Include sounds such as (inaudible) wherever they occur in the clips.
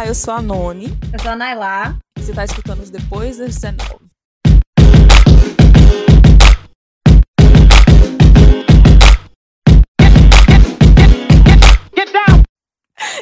Olá, eu sou a Noni. Eu sou a Nailá. E você está escutando os Depois das 19.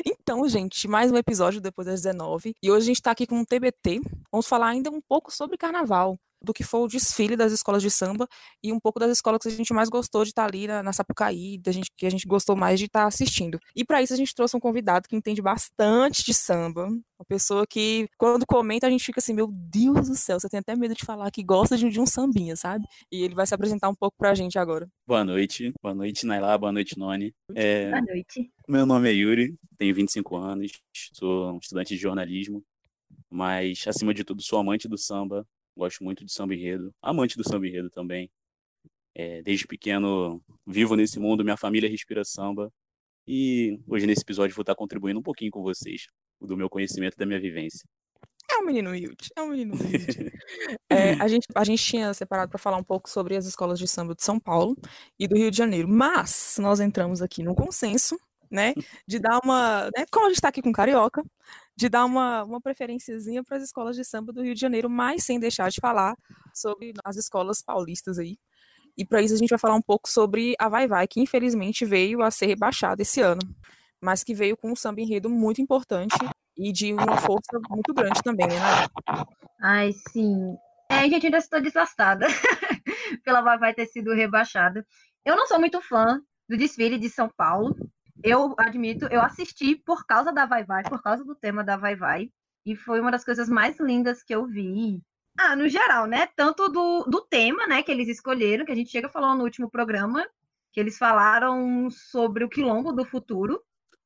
Então, gente, mais um episódio depois das 19. E hoje a gente está aqui com um TBT. Vamos falar ainda um pouco sobre carnaval do que foi o desfile das escolas de samba e um pouco das escolas que a gente mais gostou de estar tá ali na, na Sapucaí, da gente, que a gente gostou mais de estar tá assistindo. E para isso a gente trouxe um convidado que entende bastante de samba, uma pessoa que quando comenta a gente fica assim, meu Deus do céu, você tem até medo de falar que gosta de, de um sambinha, sabe? E ele vai se apresentar um pouco pra gente agora. Boa noite, boa noite Nailá, boa noite Noni. É, boa noite. Meu nome é Yuri, tenho 25 anos, sou um estudante de jornalismo, mas acima de tudo sou amante do samba, gosto muito de samba enredo, amante do samba enredo também. É, desde pequeno vivo nesse mundo, minha família respira samba. E hoje nesse episódio vou estar contribuindo um pouquinho com vocês, do meu conhecimento e da minha vivência. É um menino humilde, é um menino humilde. (laughs) é, a, gente, a gente tinha separado para falar um pouco sobre as escolas de samba de São Paulo e do Rio de Janeiro, mas nós entramos aqui num consenso, né, de dar uma, né, como a gente está aqui com Carioca, de dar uma, uma preferenciazinha para as escolas de samba do Rio de Janeiro, mas sem deixar de falar sobre as escolas paulistas aí. E para isso a gente vai falar um pouco sobre a Vai Vai, que infelizmente veio a ser rebaixada esse ano, mas que veio com um samba enredo muito importante e de uma força muito grande também, né? Ai, sim. É, gente, ainda estou desgastada (laughs) pela Vai Vai ter sido rebaixada. Eu não sou muito fã do desfile de São Paulo, eu admito, eu assisti por causa da Vai Vai, por causa do tema da Vai Vai, e foi uma das coisas mais lindas que eu vi. Ah, no geral, né? Tanto do, do tema, né, que eles escolheram, que a gente chega falando no último programa, que eles falaram sobre o quilombo do futuro,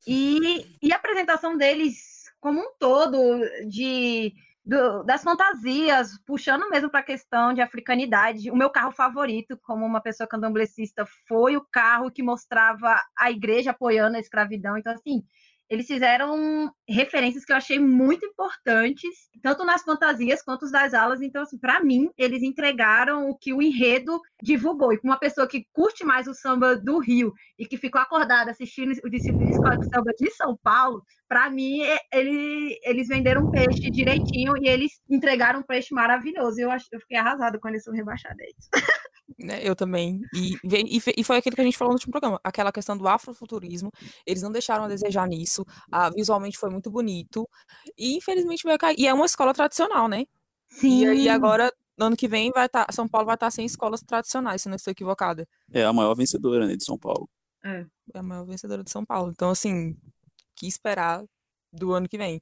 e, e a apresentação deles como um todo, de do, das fantasias, puxando mesmo para a questão de africanidade. O meu carro favorito, como uma pessoa candomblessista, foi o carro que mostrava a igreja apoiando a escravidão. Então, assim, eles fizeram referências que eu achei muito importantes, tanto nas fantasias quanto nas aulas. Então, assim, para mim, eles entregaram o que o enredo divulgou. E com uma pessoa que curte mais o samba do Rio e que ficou acordada assistindo o discípulo de escola de samba de São Paulo, para mim, ele, eles venderam um peixe direitinho e eles entregaram um peixe maravilhoso. Eu, eu fiquei arrasada quando eles foram rebaixados. (laughs) Né, eu também. E, e, e, foi aquilo que a gente falou no último programa, aquela questão do afrofuturismo. Eles não deixaram a desejar nisso. Ah, visualmente foi muito bonito. E infelizmente vai cair. E é uma escola tradicional, né? Sim. E, e agora, no ano que vem, vai estar. Tá, São Paulo vai estar tá sem escolas tradicionais, se não estou equivocada. É a maior vencedora né, de São Paulo. É. é a maior vencedora de São Paulo. Então, assim, que esperar do ano que vem.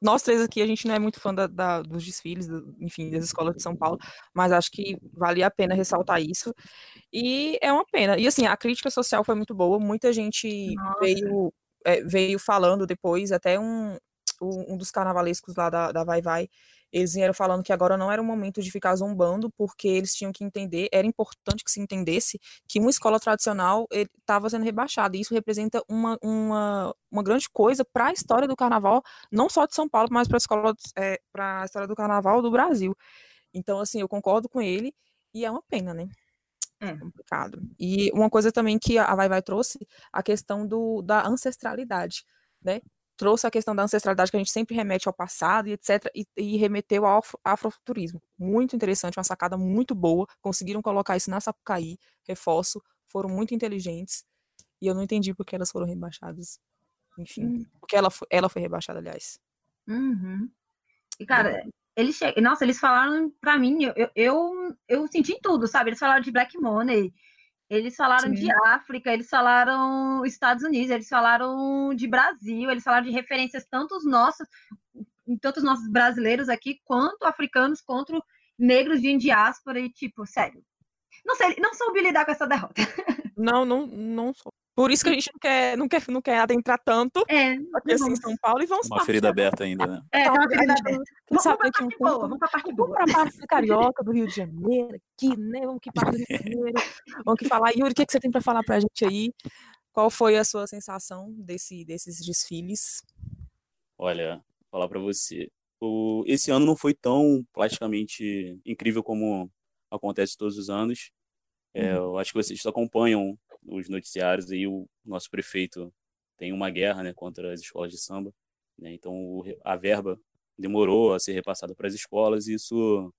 Nós três aqui, a gente não é muito fã da, da, dos desfiles, do, enfim, das escolas de São Paulo, mas acho que valia a pena ressaltar isso. E é uma pena. E assim, a crítica social foi muito boa, muita gente veio, é, veio falando depois, até um, um dos carnavalescos lá da, da Vai Vai, eles vieram falando que agora não era o momento de ficar zombando, porque eles tinham que entender, era importante que se entendesse que uma escola tradicional estava sendo rebaixada, e isso representa uma, uma, uma grande coisa para a história do carnaval, não só de São Paulo, mas para a escola é, para a história do carnaval do Brasil. Então, assim, eu concordo com ele, e é uma pena, né? É complicado. E uma coisa também que a Vai Vai trouxe, a questão do, da ancestralidade, né? Trouxe a questão da ancestralidade que a gente sempre remete ao passado e etc. E, e remeteu ao afrofuturismo. Muito interessante, uma sacada muito boa. Conseguiram colocar isso na Sapucaí, reforço, foram muito inteligentes. E eu não entendi porque elas foram rebaixadas. Enfim, hum. porque ela foi, ela foi rebaixada, aliás. Uhum. E, cara, eles che... Nossa, eles falaram pra mim, eu, eu, eu senti tudo, sabe? Eles falaram de Black Money, eles falaram Sim. de África, eles falaram Estados Unidos, eles falaram de Brasil, eles falaram de referências tanto os nossos, tanto os nossos brasileiros aqui, quanto africanos, quanto negros de diáspora, e tipo, sério. Não sei, não soube lidar com essa derrota. Não, não, não sou. Por isso que a gente não quer, não quer, não quer adentrar tanto é, aqui assim, em São Paulo e vamos Uma ferida aberta ainda, né? É, então, uma ferida aberta. Vamos, sabe aqui um pouco, vamos para a parte boa. Vamos para a parte carioca do Rio de Janeiro, aqui, né? Vamos que parte do Rio de (laughs) Janeiro. Vamos que falar. Yuri, o que, que você tem para falar para a gente aí? Qual foi a sua sensação desse, desses desfiles? Olha, vou falar para você. O, esse ano não foi tão plasticamente incrível como acontece todos os anos. É, uhum. Eu acho que vocês acompanham os noticiários aí, o nosso prefeito tem uma guerra né, contra as escolas de samba. Né? Então, a verba demorou a ser repassada para as escolas e isso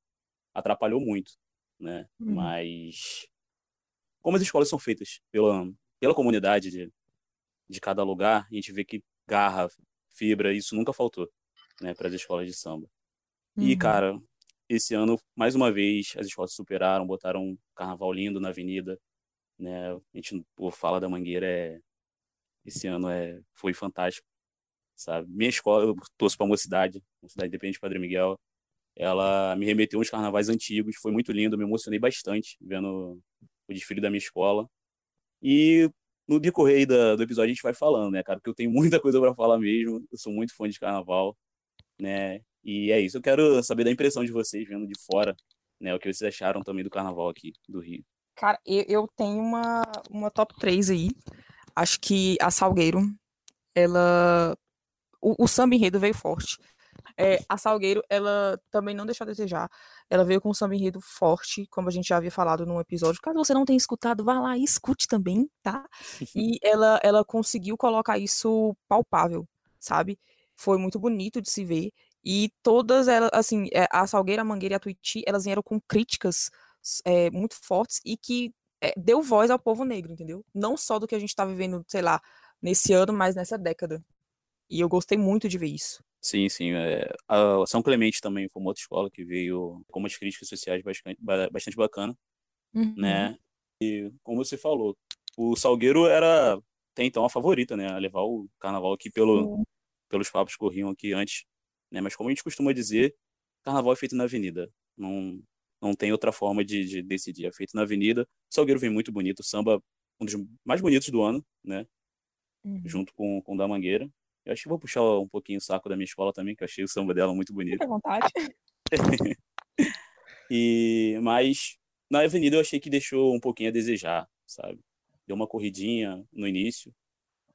atrapalhou muito. Né? Uhum. Mas, como as escolas são feitas pela, pela comunidade de, de cada lugar, a gente vê que garra, fibra, isso nunca faltou né, para as escolas de samba. Uhum. E, cara, esse ano, mais uma vez, as escolas superaram, botaram um carnaval lindo na avenida. Né? A gente pô, fala da Mangueira, é... esse ano é... foi fantástico. Sabe? Minha escola, eu torço para uma cidade, uma cidade independente de Padre Miguel. Ela me remeteu uns carnavais antigos, foi muito lindo, me emocionei bastante vendo o desfile da minha escola. E no decorrer da, do episódio a gente vai falando, né, cara? Porque eu tenho (laughs) muita coisa para falar mesmo. Eu sou muito fã de carnaval, né? E é isso. Eu quero saber da impressão de vocês vendo de fora, né? O que vocês acharam também do carnaval aqui do Rio. Cara, eu, eu tenho uma, uma top 3 aí. Acho que a Salgueiro, ela. O, o samba enredo veio forte. É, a Salgueiro, ela também não deixou a desejar. Ela veio com um samba enredo forte, como a gente já havia falado num episódio. Caso você não tenha escutado, vá lá e escute também, tá? (laughs) E ela, ela conseguiu colocar isso palpável, sabe? Foi muito bonito de se ver. E todas elas, assim, é, a Salgueira, a Mangueira e a Tuiuti, elas vieram com críticas é, muito fortes e que é, deu voz ao povo negro, entendeu? Não só do que a gente está vivendo, sei lá, nesse ano, mas nessa década. E eu gostei muito de ver isso. Sim, sim. É, a São Clemente também foi uma outra escola que veio com umas críticas sociais bastante, bastante bacana, uhum. né? E como você falou, o Salgueiro era até então a favorita, né? A levar o carnaval aqui pelo, pelos papos que corriam aqui antes né? Mas como a gente costuma dizer, carnaval é feito na avenida. Não, não tem outra forma de, de decidir. É feito na avenida. O Salgueiro vem muito bonito. Samba, um dos mais bonitos do ano, né? Uhum. Junto com, com o da Mangueira. Eu acho que vou puxar um pouquinho o saco da minha escola também, que eu achei o samba dela muito bonito. Fique à vontade. (laughs) e, mas na avenida eu achei que deixou um pouquinho a desejar, sabe? Deu uma corridinha no início,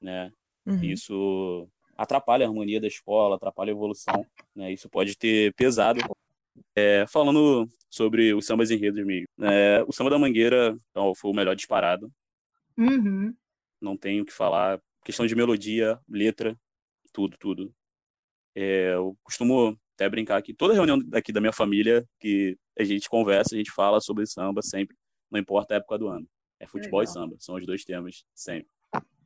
né? Uhum. Isso atrapalha a harmonia da escola, atrapalha a evolução, né? Isso pode ter pesado. É, falando sobre os sambas enredos mesmo, é, o samba da Mangueira então, foi o melhor disparado. Uhum. Não tenho o que falar. Questão de melodia, letra, tudo, tudo. É, eu costumo até brincar que toda reunião daqui da minha família que a gente conversa, a gente fala sobre samba sempre, não importa a época do ano. É futebol Legal. e samba, são os dois temas sempre.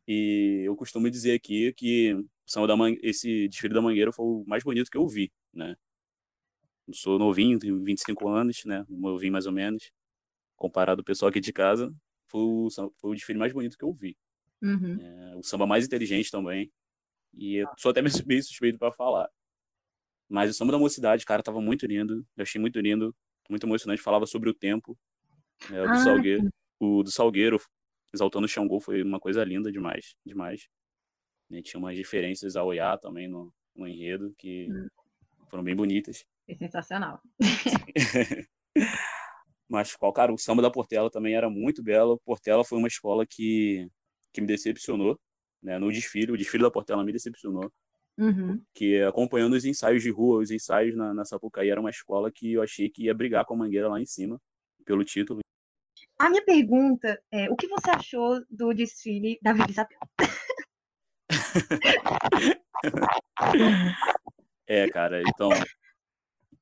E eu costumo dizer aqui que samba da Man... esse desfile da Mangueira foi o mais bonito que eu vi, né? Sou novinho, tenho 25 anos, né? Novinho mais ou menos. Comparado ao pessoal aqui de casa, foi o, foi o desfile mais bonito que eu vi. Uhum. É, o samba mais inteligente também. E eu sou até (laughs) meio suspeito para falar. Mas o samba da mocidade, cara, tava muito lindo. Eu achei muito lindo, muito emocionante. Falava sobre o tempo é, do ah, Salgueiro. O do Salgueiro, exaltando o Xangô, foi uma coisa linda demais, demais. Né? Tinha umas diferenças ao Iá também no, no enredo que hum. foram bem bonitas. É sensacional. (laughs) Mas, qual, cara, o samba da Portela também era muito belo. Portela foi uma escola que, que me decepcionou, né? No desfile, o desfile da Portela me decepcionou. Uhum. Que acompanhando os ensaios de rua, os ensaios na, na Sapucaí, era uma escola que eu achei que ia brigar com a Mangueira lá em cima pelo título. A minha pergunta é: o que você achou do desfile da Vila (laughs) Isabel? é, cara, então,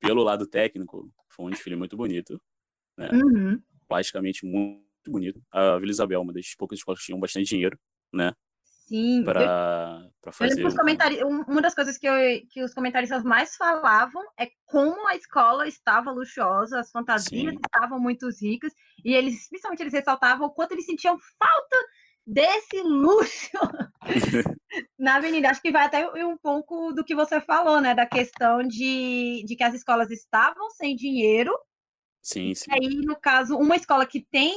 pelo lado técnico, foi um desfile muito bonito, né? Uhum. Plasticamente muito bonito. A Vila Isabel, uma das poucas escolas que tinham bastante dinheiro, né? Sim. Para fazer. Os comentários, uma das coisas que, eu, que os comentaristas mais falavam é como a escola estava luxuosa, as fantasias Sim. estavam muito ricas, e eles, principalmente, eles ressaltavam o quanto eles sentiam falta desse luxo (laughs) na avenida. Acho que vai até um pouco do que você falou, né? Da questão de, de que as escolas estavam sem dinheiro. Sim, sim. E aí, no caso, uma escola que tem,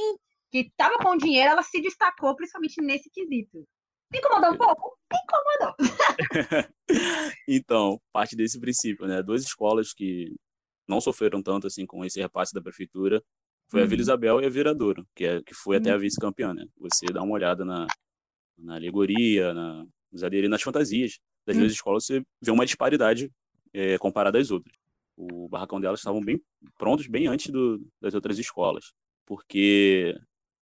que estava com dinheiro, ela se destacou principalmente nesse quesito. Me incomodou um pouco? Me incomodou. (laughs) então, parte desse princípio, né? Duas escolas que não sofreram tanto assim com esse repasse da prefeitura foi uhum. a Vila uhum. Isabel e a Viradouro, que, é, que foi uhum. até a uhum. vice-campeã, né? Você dá uma olhada na, na alegoria, na, nos nas fantasias das uhum. duas escolas, você vê uma disparidade é, comparada às outras. O barracão delas estavam bem prontos bem antes do, das outras escolas, porque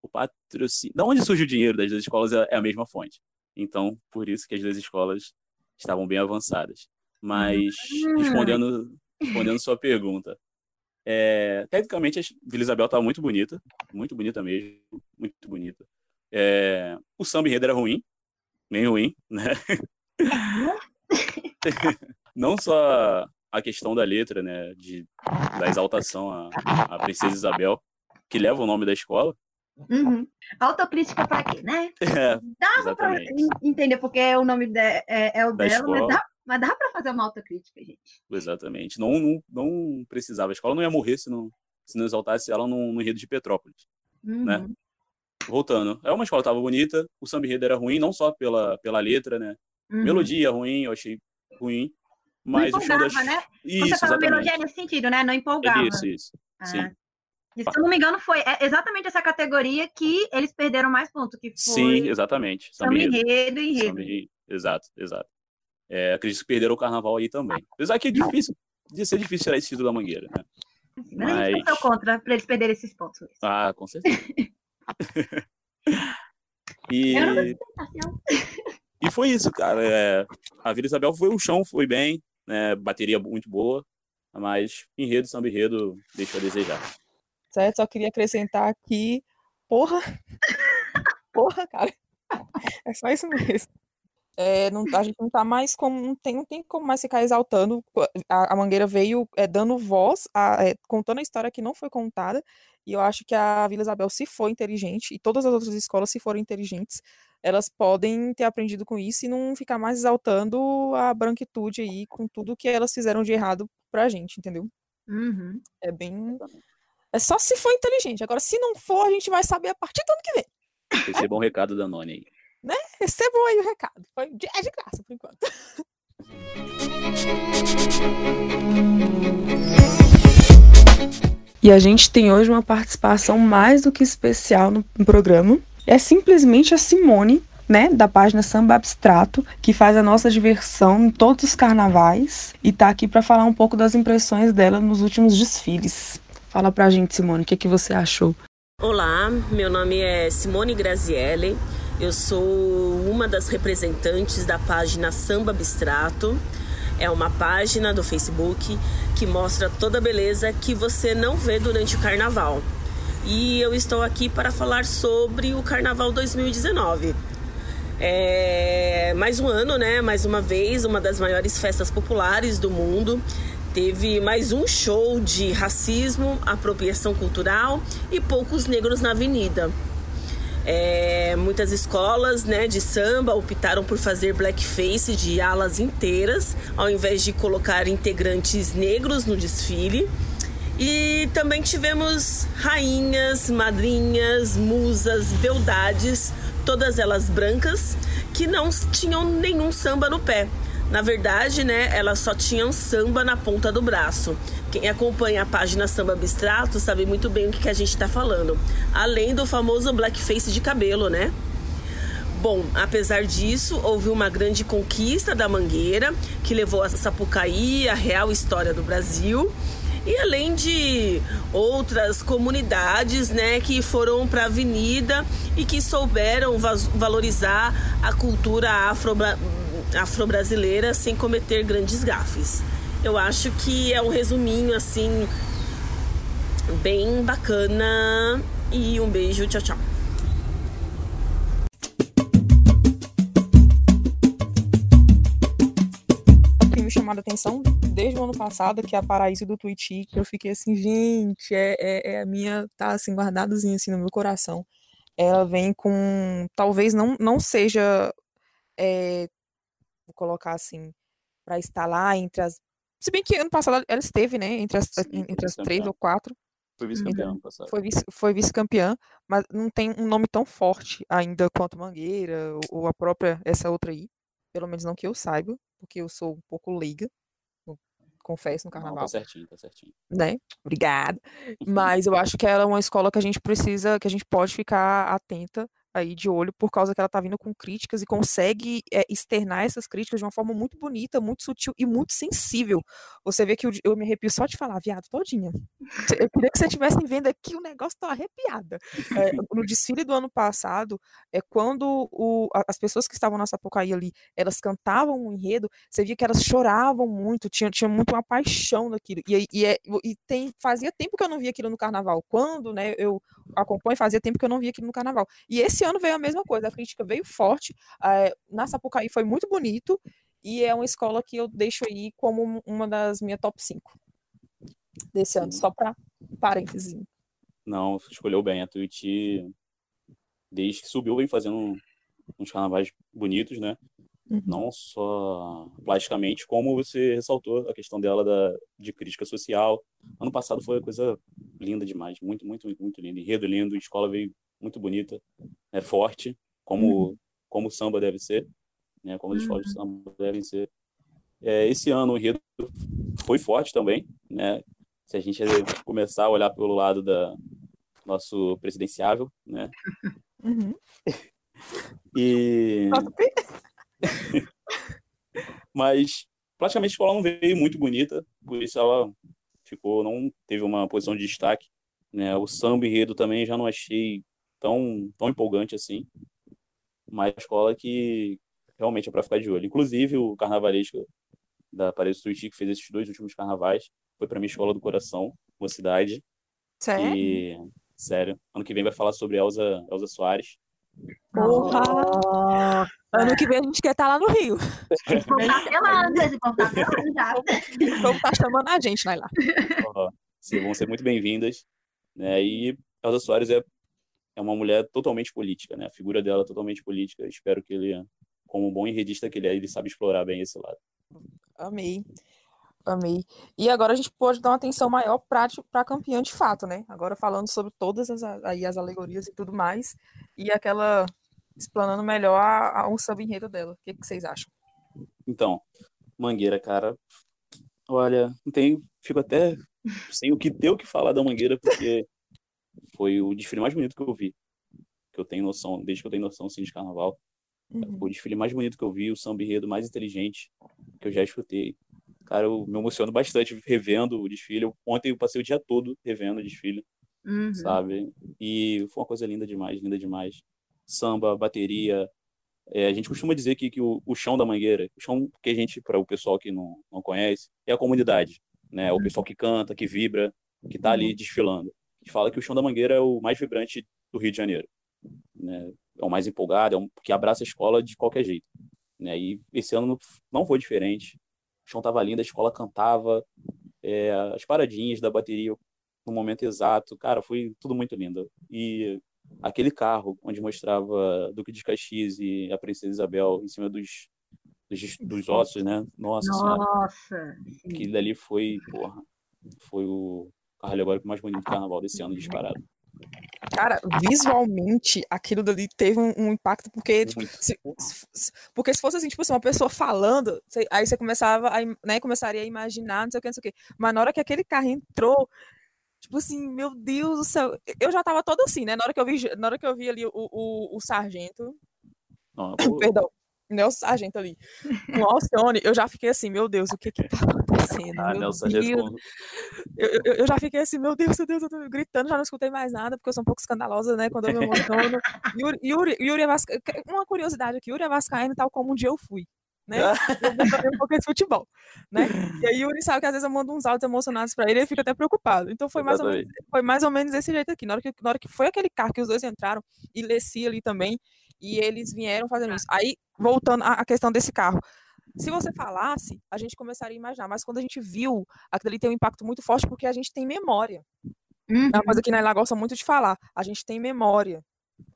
o patrocínio... Da onde surge o dinheiro das duas escolas é, é a mesma fonte. Então, por isso que as duas escolas estavam bem avançadas. Mas, respondendo, respondendo sua pergunta, é, tecnicamente a Vila Isabel estava muito bonita, muito bonita mesmo, muito bonita. É, o samba enredo era ruim, bem ruim, né? (laughs) Não só a questão da letra, né, de, da exaltação à, à princesa Isabel, que leva o nome da escola. Uhum. Autocrítica para quê, né? (laughs) É, Dava para entender porque o nome de, é, é, o da dela, escola. mas dá, mas dá para fazer uma autocrítica, gente. Exatamente. Não, não, não precisava. A escola não ia morrer se não, se não exaltasse ela no, no enredo de Petrópolis, uhum. né? Voltando, é uma escola que estava bonita, o samba enredo era ruim, não só pela, pela letra, né? Uhum. Melodia ruim, eu achei ruim. Mas não empolgava, o show das... né? Isso, Você falou melodia nesse sentido, né? Não empolgava. Isso, isso. Ah. Sim. se eu não me engano, foi é exatamente essa categoria que eles perderam mais pontos. Que foi Sim, exatamente. Samba enredo e enredo. Exato, exato. É, acredito que perderam o carnaval aí também. Apesar que é difícil, de ser difícil tirar esse título da mangueira, né? Mas, a gente contra para eles perderem esses pontos. Ah, com certeza. (laughs) e... e foi isso, cara. É, a Vila Isabel foi um chão, foi bem né, bateria muito boa, mas enredo, samba enredo, deixou a desejar. Certo, só queria acrescentar aqui, porra, (laughs) porra, cara, é só isso mesmo. É, não, a gente não tá mais como, não tem, não tem como mais ficar exaltando, a, a Mangueira veio é, dando voz, a, é, contando a história que não foi contada, e eu acho que a Vila Isabel, se for inteligente, e todas as outras escolas, se forem inteligentes, elas podem ter aprendido com isso e não ficar mais exaltando a branquitude aí com tudo que elas fizeram de errado pra gente, entendeu? Uhum. É bem. É só se for inteligente. Agora, se não for, a gente vai saber a partir do ano que vem. Recebam um recado da Noni aí. Né? Recebam aí o recado. Foi de, é de graça, por enquanto. E a gente tem hoje uma participação mais do que especial no programa é simplesmente a Simone, né, da página Samba Abstrato, que faz a nossa diversão em todos os carnavais e tá aqui para falar um pouco das impressões dela nos últimos desfiles. Fala pra gente, Simone, o que, que você achou? Olá, meu nome é Simone Grazielli, eu sou uma das representantes da página Samba Abstrato. É uma página do Facebook que mostra toda a beleza que você não vê durante o carnaval e eu estou aqui para falar sobre o Carnaval 2019. É mais um ano, né? Mais uma vez, uma das maiores festas populares do mundo. Teve mais um show de racismo, apropriação cultural e poucos negros na avenida. É, muitas escolas né, de samba optaram por fazer blackface de alas inteiras, ao invés de colocar integrantes negros no desfile. E também tivemos rainhas, madrinhas, musas, beldades, todas elas brancas, que não tinham nenhum samba no pé. Na verdade, né, elas só tinham samba na ponta do braço. Quem acompanha a página Samba Abstrato sabe muito bem o que, a gente está falando. Além do famoso blackface de cabelo, né? Bom, apesar disso, houve uma grande conquista da Mangueira, que levou a Sapucaí, a real história do Brasil e além de outras comunidades, né, que foram para a avenida e que souberam valorizar a cultura afro-brasileira sem cometer grandes gafes. Eu acho que é um resuminho assim bem bacana e um beijo, tchau, tchau. me chamado a atenção desde o ano passado, que é a Paraíso do Twitch, que eu fiquei assim, gente, é, é, é a minha, tá assim, guardadazinha assim no meu coração. Ela vem com, talvez não, não seja, é, vou colocar assim, para estar lá entre as, se bem que ano passado ela esteve, né, entre as, Sim, entre as três ou quatro. Foi vice-campeã ano passado. Foi, vice, foi vice-campeã, mas não tem um nome tão forte ainda quanto Mangueira ou, ou a própria, essa outra aí. Pelo menos não que eu saiba porque eu sou um pouco leiga, confesso, no carnaval. Não, tá certinho, tá certinho. Né? Obrigada. Mas eu acho que ela é uma escola que a gente precisa, que a gente pode ficar atenta aí de olho, por causa que ela tá vindo com críticas e consegue é, externar essas críticas de uma forma muito bonita, muito sutil e muito sensível. Você vê que eu, eu me arrepio só de falar, viado, todinha. Eu queria que você estivesse vendo aqui, o negócio tá arrepiada. É, no desfile do ano passado, é quando o, as pessoas que estavam na Sapucaí ali, elas cantavam um enredo, você via que elas choravam muito, tinha, tinha muito uma paixão naquilo. E, e, é, e tem, fazia tempo que eu não via aquilo no carnaval. Quando né, eu acompanho, fazia tempo que eu não via aquilo no carnaval. E esse ano veio a mesma coisa, a crítica veio forte. É, na Sapucaí foi muito bonito, e é uma escola que eu deixo aí como uma das minhas top 5 desse ano, só para parênteses. Não, escolheu bem. A Twitch, desde que subiu, vem fazendo uns carnavais bonitos, né? Uhum. Não só plasticamente, como você ressaltou a questão dela da, de crítica social. Ano passado foi uma coisa linda demais, muito, muito, muito linda. Enredo lindo, escola veio muito bonita, é forte, como, uhum. como o samba deve ser, né? como as escolas de uhum. samba devem ser. É, esse ano o enredo foi forte também, né? Se a gente começar a olhar pelo lado da nosso presidenciável, né? Uhum. E (laughs) Mas praticamente a escola não veio muito bonita, por isso ela ficou, não teve uma posição de destaque. Né? O samba enredo também já não achei tão, tão empolgante assim. Mas a escola que realmente é para ficar de olho. Inclusive, o carnavalesco da Paris Tuiuti, que fez esses dois últimos carnavais, foi para minha escola do coração, uma cidade. Sério? E, sério. Ano que vem vai falar sobre Elza, Elza Soares. Porra! Oh, ano que vem a gente quer estar tá lá no Rio. Pelando, pelando já. O povo tá chamando a gente, vai lá. Oh, sim, vão ser muito bem-vindas. Né? E Elza Soares é, é uma mulher totalmente política, né? A figura dela é totalmente política. Espero que ele, como um bom enredista que ele é, ele sabe explorar bem esse lado. Amei. Amei. E agora a gente pode dar uma atenção maior para a campeã de fato, né? Agora falando sobre todas as, aí as alegorias e tudo mais, e aquela explanando melhor a, a um sub-enredo dela. O que, que vocês acham? Então, Mangueira, cara, olha, não tenho, fico até sem o que ter o que falar da Mangueira, porque foi o desfile mais bonito que eu vi. Que eu tenho noção, desde que eu tenho noção assim, de carnaval. Uhum. Foi o desfile mais bonito que eu vi, o samba enredo mais inteligente que eu já escutei. Cara, eu me emociono bastante revendo o desfile. Ontem eu passei o dia todo revendo o desfile, uhum. sabe? E foi uma coisa linda demais, linda demais. Samba, bateria. É, a gente costuma dizer que, que o, o, chão da Mangueira, o chão que a gente, para o pessoal que não, não conhece, é a comunidade, né? O uhum. pessoal que canta, que vibra, que está ali uhum. desfilando. Gente fala que o chão da Mangueira é o mais vibrante do Rio de Janeiro, né? É o mais empolgado, é um que abraça a escola de qualquer jeito. Né? E esse ano não foi diferente o chão tava lindo, a escola cantava, é, as paradinhas da bateria no momento exato, cara, foi tudo muito lindo. E aquele carro onde mostrava Duque de Caxias e a Princesa Isabel em cima dos, dos, dos ossos, né? Nossa, Nossa senhora. Aquilo dali foi, porra, foi o carro alegórico mais bonito do carnaval desse ano, disparado. Cara, visualmente, aquilo dali teve um, um impacto, porque, tipo, se, se, porque se fosse assim, tipo assim, uma pessoa falando, você, aí você começava a, né, começaria a imaginar, não sei o que, não sei o que. Mas na hora que aquele carro entrou, tipo assim, meu Deus do céu, eu já tava todo assim, né? Na hora que eu vi, na hora que eu vi ali o, o, o sargento. Não, (coughs) Perdão. Nelson Sargento ali, com Alcione, eu já fiquei assim, meu Deus, o que que tá acontecendo? Ah, Nelson Sargento. Eu, eu, eu, já fiquei assim, meu Deus, meu Deus, eu tô gritando, já não escutei mais nada, porque eu sou um pouco escandalosa, né, quando eu me emociono. Yuri, Yuri, Yuri Vasca... Uma curiosidade aqui, Yuri é Vascaíno, tal como um dia eu fui. Né? (laughs) Eu um pouco de futebol, né? E aí Yuri sabe que às vezes eu mando uns áudios emocionados para ele, ele fica até preocupado. Então foi mais, ou menos, foi mais ou menos desse jeito aqui. Na hora, que, na hora que foi aquele carro que os dois entraram, e Leci ali também, e eles vieram fazendo isso. Aí, voltando à questão desse carro. Se você falasse, a gente começaria a imaginar, mas quando a gente viu, aquilo ali tem um impacto muito forte porque a gente tem memória. Uhum. É uma coisa uhum. que na Ela gosta muito de falar. A gente tem memória.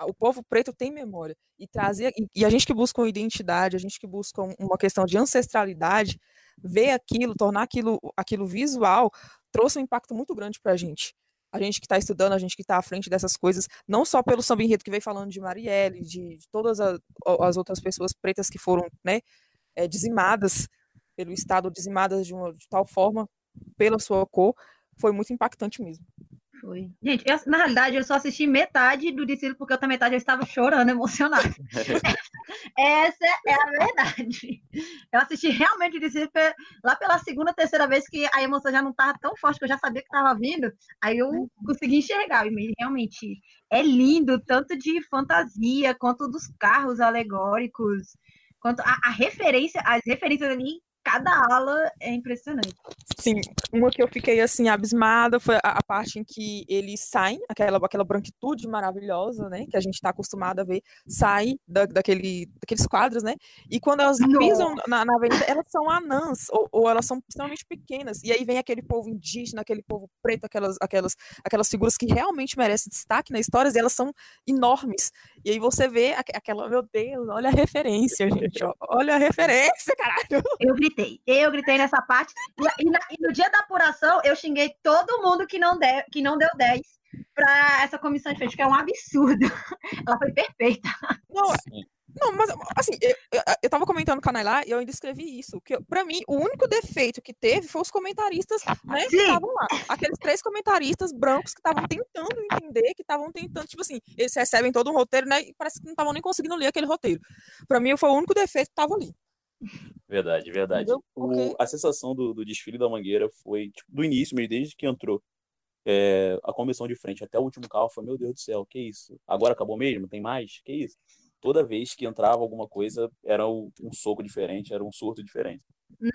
O povo preto tem memória. E trazer e a gente que busca uma identidade, a gente que busca uma questão de ancestralidade, ver aquilo, tornar aquilo, aquilo visual, trouxe um impacto muito grande para a gente a gente que está estudando, a gente que está à frente dessas coisas, não só pelo samba enredo que veio falando de Marielle, de, de todas a, as outras pessoas pretas que foram né, é, dizimadas pelo Estado, dizimadas de, uma, de tal forma pela sua cor, foi muito impactante mesmo. Foi. Gente, eu, na realidade, eu só assisti metade do desfile, porque outra metade eu estava chorando, emocionada. (laughs) Essa é a verdade. Eu assisti realmente o desfile lá pela segunda, terceira vez que a emoção já não estava tão forte, que eu já sabia que estava vindo. Aí eu consegui enxergar. E realmente é lindo, tanto de fantasia, quanto dos carros alegóricos, quanto a, a referência, as referências ali cada ala é impressionante. Sim, uma que eu fiquei assim abismada foi a, a, parte em que eles saem, aquela, aquela branquitude maravilhosa, né, que a gente está acostumado a ver, sai da, daquele, daqueles quadros, né, e quando elas pisam na, na, avenida, elas são anãs, ou, ou, elas são extremamente pequenas, e aí vem aquele povo indígena, aquele povo preto, aquelas, aquelas, aquelas figuras que realmente merecem destaque na história, e elas são enormes, e aí você vê aquela, meu Deus, olha a referência, gente, olha a referência, caralho. Eu gritei. Eu gritei nessa parte. E, na, e, no dia da apuração, eu xinguei todo mundo que não, de, que não deu 10 para essa comissão de frente, que é um absurdo. (laughs) Ela foi perfeita. Não, não, mas assim, eu, eu, eu tava comentando com a Nailá e eu ainda escrevi isso. Que para mim, o único defeito que teve foi os comentaristas né, que estavam lá. Aqueles três comentaristas brancos que estavam tentando entender, que estavam tentando, tipo assim, eles recebem todo um roteiro, né? E parece que não estavam nem conseguindo ler aquele roteiro. Para mim, foi o único defeito que tava ali. Verdade, verdade. O, a sensação do, do, desfile da Mangueira foi, tipo, do início, mesmo, desde que entrou é, a comissão de frente até o último carro, foi, meu Deus do céu, que isso? Agora acabou mesmo? Tem mais? Que isso? Toda vez que entrava alguma coisa, era um, um soco diferente, era um surto diferente.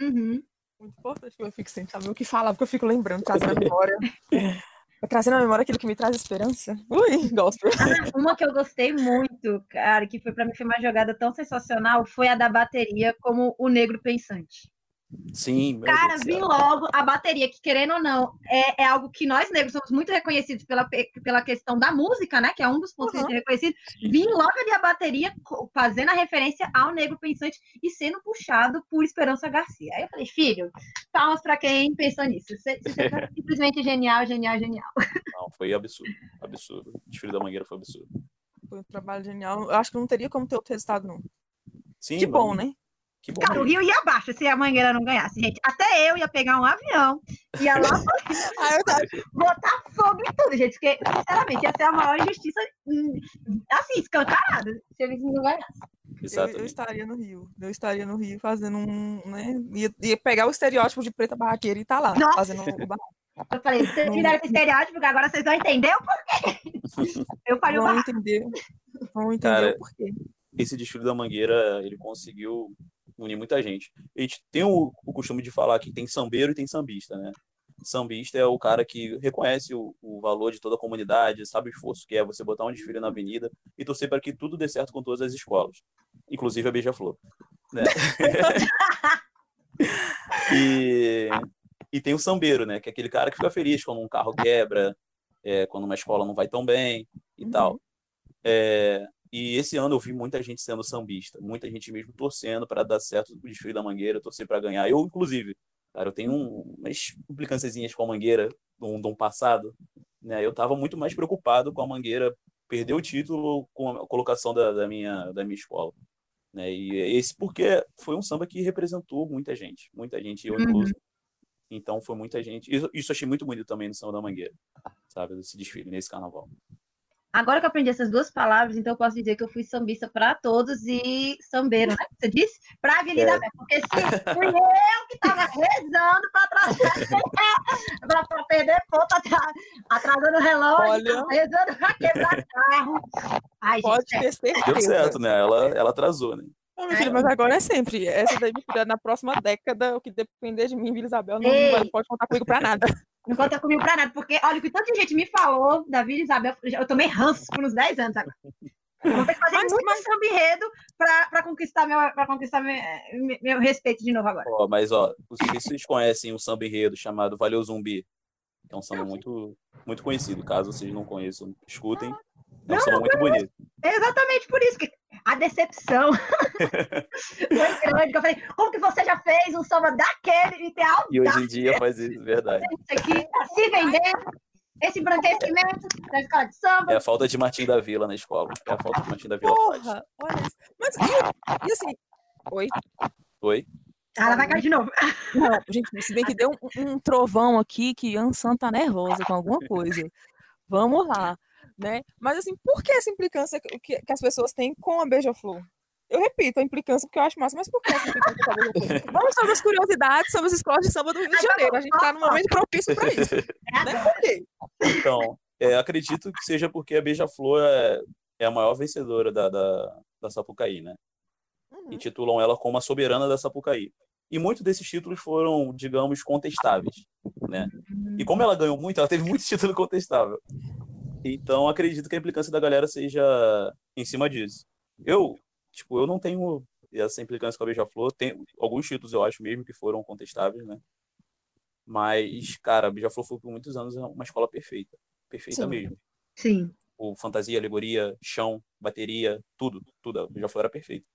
Uhum. Muito importante que eu fico sem saber o que falar, porque eu fico lembrando, a memória. (laughs) trazendo à memória aquilo que me traz esperança. Ui, gospel. Ah, uma que eu gostei muito, cara, que foi para mim foi uma jogada tão sensacional, foi a da bateria como o negro pensante. Sim, cara, vi logo a bateria, que querendo ou não, é, é algo que nós negros somos muito reconhecidos pela, pela questão da música, né? Que é um dos pontos uhum. que reconhecido. Vi logo ali a bateria fazendo a referência ao negro pensante e sendo puxado por Esperança Garcia. Aí eu falei, filho, palmas para quem pensou nisso. Você, você tá (laughs) simplesmente genial, genial, genial. Não, foi absurdo, absurdo. O desfile da Mangueira foi absurdo. Foi um trabalho genial. Eu acho que não teria como ter outro resultado, não. Sim, que bom, né? Que bom Cara, o Rio ia abaixo se a Mangueira não ganhasse, gente. Até eu ia pegar um avião, ia lá (laughs) botar fogo em tudo, gente. Porque, sinceramente, ia ser a maior injustiça, hum, assim, escancarada, se eles não ganhassem. Eu, eu, estaria no Rio. Eu estaria no Rio fazendo um. Né, ia, ia pegar o estereótipo de preta barraqueira e tá lá, Nossa. fazendo o barraco. Eu falei, vocês tiraram esse estereótipo, agora vocês vão entender o porquê. (laughs) Eu falei Vão entender. Vão entender Cara, o porquê. Esse desfile da Mangueira, ele conseguiu unir muita gente. A gente tem o, o costume de falar que tem sambeiro e tem sambista, né? Sambista é o cara que reconhece o, o, valor de toda a comunidade, sabe o esforço que é você botar um desfile na avenida e torcer para que tudo dê certo com todas as escolas, inclusive a Beija-Flor. Né? (laughs) e, e tem o sambeiro, né? Que é aquele cara que fica feliz quando um carro quebra, é, quando uma escola não vai tão bem e uhum. tal. É, e esse ano eu vi muita gente sendo sambista, muita gente mesmo torcendo para dar certo o desfile da Mangueira, torcer para ganhar. Eu, inclusive, cara, eu tenho um, umas implicânciazinhas com a Mangueira do, do passado, né? Eu estava muito mais preocupado com a Mangueira perder o título com a colocação da, da minha, da minha escola. Né? E esse porque foi um samba que representou muita gente, muita gente, eu incluso. Uhum. Então foi muita gente. Isso, isso achei muito bonito também no Samba da Mangueira, sabe? Esse desfile, nesse carnaval. Agora que eu aprendi essas duas palavras, então eu posso dizer que eu fui sambista para todos e sambeiro, né? Você disse? Para a Avenida é. Porque se fui eu que estava rezando para trazer, (laughs) para perder ponto, atrasando o relógio, Olha... rezando para quebrar carro. Ai, Pode gente, ter certeza. Deu certo, né? Ela, ela atrasou, né? Não, filho, mas agora é sempre. Essa daí, na próxima década, o que depender de mim, Vila Isabel, não, não pode contar comigo para nada. Não conta comigo pra nada, porque olha o que tanta gente me falou da Vila Isabel, eu tomei ranço por uns 10 anos agora. Eu vou ter que fazer mas, muito mas... samba enredo para conquistar, meu, pra conquistar meu, meu, respeito de novo agora. Oh, mas, ó, vocês conhecem um samba enredo chamado Valeu Zumbi, que é um samba muito, muito conhecido. Caso vocês não conheçam, escutem. É um não, samba não, muito bonito. É exatamente por isso que a decepção (laughs) foi grande. Eu falei, como que você já fez um samba daquele e algo? E hoje em dia faz isso, verdade. Isso aqui tá se vendendo. Esse embranquecimento da escola de samba. É a falta de Martim da Vila na escola. É a falta de Martim da Vila Porra, olha isso. Mas e, e assim. Oi? Oi? Ah, ela vai cair de novo. Não, gente, se bem que deu um, um trovão aqui que Ansan tá nervosa com alguma coisa. Vamos lá, né? Mas assim, por que essa implicância que, que as pessoas têm com a Beija-Flor? Eu repito, a implicância porque eu acho massa, mas por que essa implicância com a Beija-Flor? (laughs) Vamos sobre as curiosidades sobre as escolas de samba do Rio de Janeiro. A gente está num momento propício para isso. Né? Por quê? Então, é, acredito que seja porque a Beija-Flor é, é a maior vencedora da, da, da Sapucaí, né? Uhum. Intitulam ela como a soberana da Sapucaí. E muitos desses títulos foram, digamos, contestáveis, né? E como ela ganhou muito, ela teve muito título contestável. Então, acredito que a implicância da galera seja em cima disso. Eu, tipo, eu não tenho essa implicância com a Beija-Flor. Tem alguns títulos, eu acho mesmo, que foram contestáveis, né? Mas, cara, a Beija-Flor foi por muitos anos uma escola perfeita perfeita Sim. mesmo. Sim. O fantasia, alegoria, chão, bateria, tudo, tudo. Já foi era perfeita.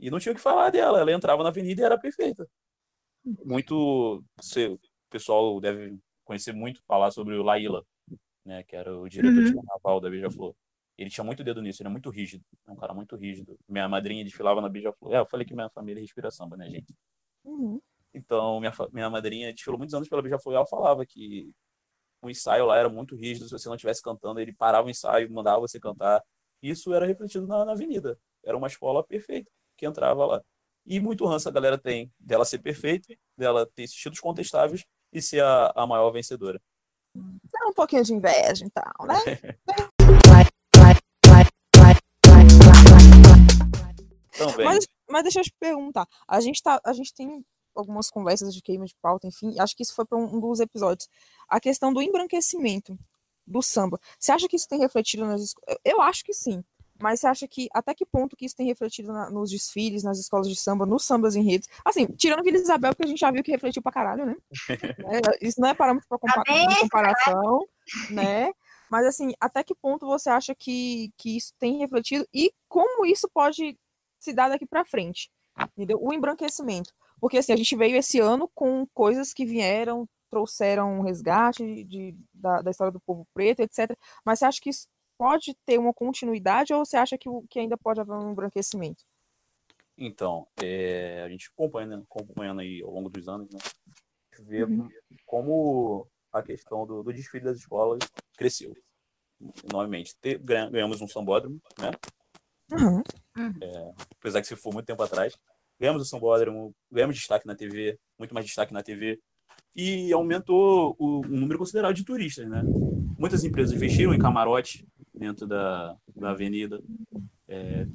E não tinha o que falar dela. Ela entrava na avenida e era perfeita. Muito. Você, o pessoal deve conhecer muito falar sobre o Laíla, né? Que era o diretor de Uhum. carnaval da Beija-Flor. Ele tinha muito dedo nisso, ele é muito rígido. É um cara muito rígido. Minha madrinha desfilava na Beija-Flor. É, eu falei que minha família respira samba, né, gente? Uhum. Então, minha, minha madrinha desfilou muitos anos pela Beija-Flor e ela falava que o ensaio lá era muito rígido. Se você não estivesse cantando, ele parava o ensaio, mandava você cantar. Isso era refletido na, na avenida. Era uma escola perfeita que entrava lá. E muito ranço a galera tem dela ser perfeita, dela ter títulos contestáveis e ser a, a maior vencedora. Dá um pouquinho de inveja e tal, né? Mas, mas deixa eu te perguntar. A gente, tá, a gente tem algumas conversas de queima de pauta, enfim, acho que isso foi para um, um dos episódios. A questão do embranquecimento do samba. Você acha que isso tem refletido nas escolas? Eu acho que sim. Mas você acha que até que ponto que isso tem refletido na- nos desfiles, nas escolas de samba, nos sambas em redes? Assim, tirando Vila Isabel, que a gente já viu que refletiu pra caralho, né? (laughs) É, isso não é parâmetro pra compa- de comparação, né? Mas assim, até que ponto você acha que, que isso tem refletido e como isso pode se dar daqui pra frente? Entendeu? O embranquecimento. Porque assim, a gente veio esse ano com coisas que vieram, trouxeram um resgate de, da, da história do povo preto, etc. Mas você acha que isso pode ter uma continuidade ou você acha que, que ainda pode haver um embranquecimento? Então, é, a gente acompanha, acompanhando aí ao longo dos anos, né? A gente vê Uhum. como a questão do, do desfile das escolas cresceu enormemente. Te- ganha- ganhamos um sambódromo, né? Uhum. Apesar que se for muito tempo atrás. Ganhamos o sambódromo, ganhamos destaque na TV, muito mais destaque na TV. E aumentou o, um número considerável de turistas, né? Muitas empresas investiram em camarote dentro da, da avenida, é,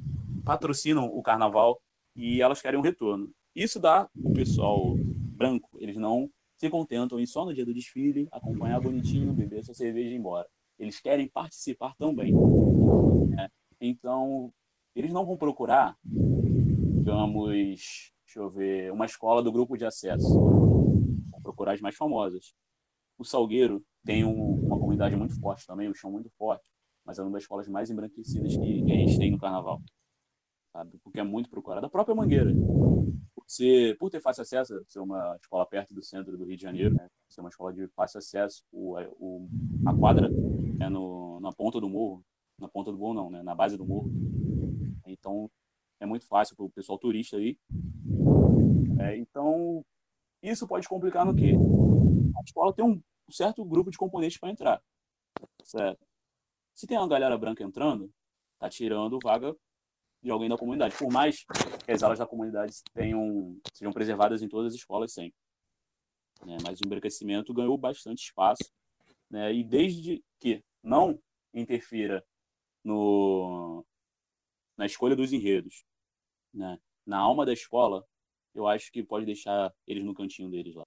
patrocinam o carnaval e elas querem um retorno. Isso dá o pessoal branco, eles não se contentam em só no dia do desfile, acompanhar bonitinho, beber sua cerveja e ir embora. Eles querem participar também. né? Então, eles não vão procurar, digamos, deixa eu ver, uma escola do grupo de acesso. Vão procurar as mais famosas. O Salgueiro tem um- uma comunidade muito forte também, um chão muito forte, mas é uma das escolas mais embranquecidas que, que a gente tem no carnaval. Sabe? Porque é muito procurada. A própria Mangueira. Por, ser, por ter fácil acesso, ser uma escola perto do centro do Rio de Janeiro, né? ser uma escola de fácil acesso, o, o, a quadra é no, na ponta do morro, na ponta do morro não, né? na base do morro. Então, é muito fácil para o pessoal turista aí. É, então, isso pode complicar no quê? A escola tem um certo grupo de componentes para entrar. Certo? Se tem uma galera branca entrando, tá tirando vaga de alguém da comunidade. Por mais que as aulas da comunidade tenham, sejam preservadas em todas as escolas sempre. Né? Mas o embranquecimento ganhou bastante espaço. Né? E desde que não interfira no, na escolha dos enredos, né? na alma da escola, eu acho que pode deixar eles no cantinho deles lá.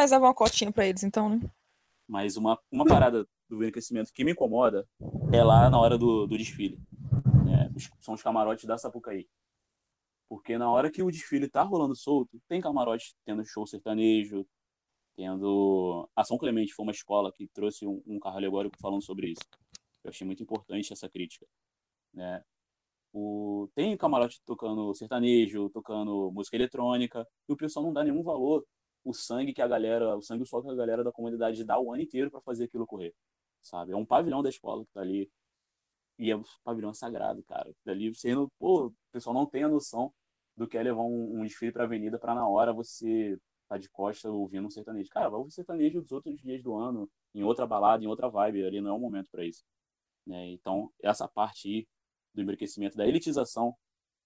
Reserva uma cotinha pra eles, então, né? Mas uma, uma parada do embranquecimento que me incomoda é lá na hora do, do desfile. né? São os camarotes da Sapucaí. Porque na hora que o desfile tá rolando solto, tem camarote tendo show sertanejo, tendo. A São Clemente foi uma escola que trouxe um, um carro alegórico falando sobre isso. Eu achei muito importante essa crítica. Né? O... Tem camarote tocando sertanejo, tocando música eletrônica, e o pessoal não dá nenhum valor o sangue que a galera, o sangue e o suor que a galera da comunidade dá o ano inteiro para fazer aquilo correr, sabe? É um pavilhão da escola que tá ali e é um pavilhão sagrado, cara. Dali você não, pô, o pessoal não tem a noção do que é levar um, um desfile para avenida para na hora você tá de costa ouvindo um sertanejo. Cara, vai ouvir sertanejo dos outros dias do ano, em outra balada, em outra vibe, ali não é o momento para isso. Né? Então, essa parte aí do embranquecimento, da elitização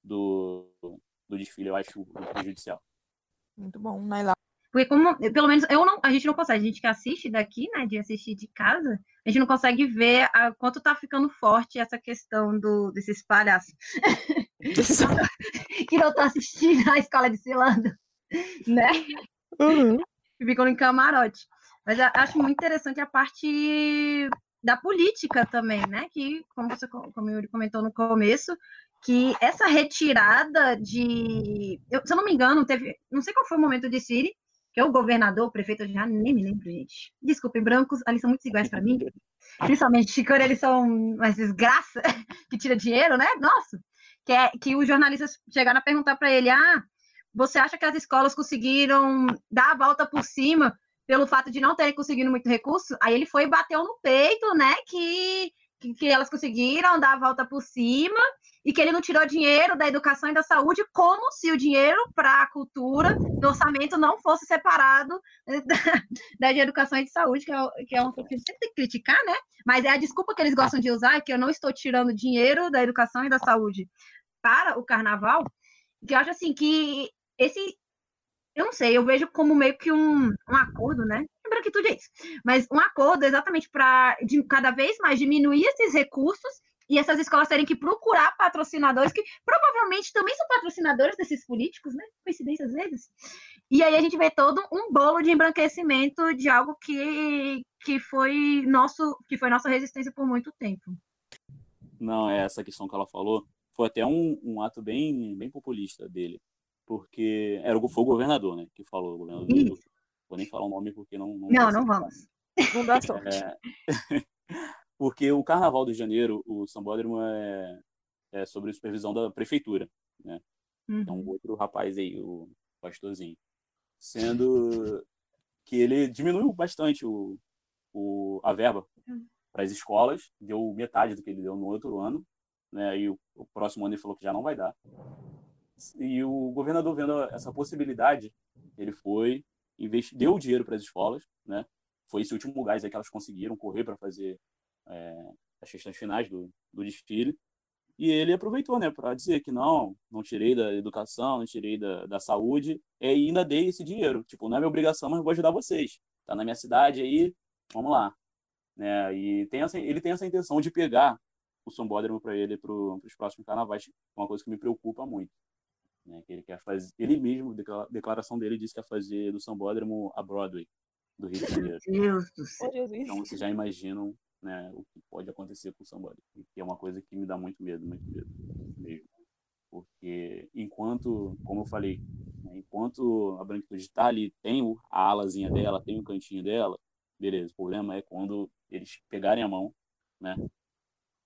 do, do desfile, eu acho prejudicial. Muito bom, Naila. Porque como, pelo menos, eu não, a gente não consegue, a gente que assiste daqui, né, de assistir de casa, a gente não consegue ver a, quanto tá ficando forte essa questão do, desses palhaços (laughs) que não tá assistindo a escola de Cilando, né? Uhum. Ficam em camarote. Mas eu acho muito interessante a parte da política também, né? Que, como você como ele comentou no começo, que essa retirada de. Eu, se eu não me engano, teve. Não sei qual foi o momento de Siri, que é o governador, o prefeito, eu já nem me lembro, gente. Desculpem, brancos, ali são muito iguais para mim. Principalmente quando eles são uma desgraça (laughs) que tira dinheiro, né? Nossa! Que, é, que os jornalistas chegaram a perguntar para ele: ah, você acha que as escolas conseguiram dar a volta por cima pelo fato de não terem conseguido muito recurso? Aí ele foi e bateu no peito, né? Que que, que elas conseguiram dar a volta por cima e que ele não tirou dinheiro da educação e da saúde, como se o dinheiro para a cultura do orçamento não fosse separado (laughs) da, da de educação e de saúde, que é, que é que a gente tem que criticar, né? Mas é a desculpa que eles gostam de usar, que eu não estou tirando dinheiro da educação e da saúde para o carnaval, que eu acho assim que esse eu não sei, eu vejo como meio que um, um acordo, né? Branquitude é isso. Mas um acordo exatamente para cada vez mais diminuir esses recursos e essas escolas terem que procurar patrocinadores que provavelmente também são patrocinadores desses políticos, né? Coincidência às vezes. E aí a gente vê todo um bolo de embranquecimento de algo que, que foi nosso que foi nossa resistência por muito tempo. Não, é essa questão que ela falou foi até um, um ato bem bem populista dele porque era o, foi o governador, né, que falou, o governador Vou nem falar o nome porque não. Não, não, não vamos. Não dá sorte. É... (laughs) porque o Carnaval de Janeiro, o Sambódromo é, é sobre supervisão da prefeitura, né? Uhum. Então, outro rapaz aí, o pastorzinho. Sendo que ele diminuiu bastante o, o, a verba para as escolas, deu metade do que ele deu no outro ano, né? E o, o próximo ano ele falou que já não vai dar. E o governador vendo essa possibilidade, ele foi, investi, deu dinheiro para as escolas, né? Foi esse último gás aí que elas conseguiram correr para fazer é, as questões finais do, do desfile. E ele aproveitou, né, para dizer que não, não tirei da educação, não tirei da, da saúde, e ainda dei esse dinheiro. Tipo, não é minha obrigação, mas vou ajudar vocês. Tá na minha cidade aí, vamos lá. Né? E tem essa, ele tem essa intenção de pegar o Sombódromo para ele para os próximos carnavais, uma coisa que me preocupa muito né, que ele quer fazer, ele mesmo, declaração dele diz que quer fazer do Sambódromo a Broadway do Rio de Janeiro. Deus do céu. Então vocês já imaginam né, o que pode acontecer com o Sambódromo, que é uma coisa que me dá muito medo, muito medo mesmo. Porque enquanto, como eu falei, né, enquanto a branquitude está ali, tem a alazinha dela, tem o cantinho dela, beleza. O problema é quando eles pegarem a mão, né,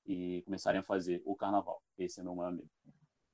e começarem a fazer o carnaval. Esse é meu maior medo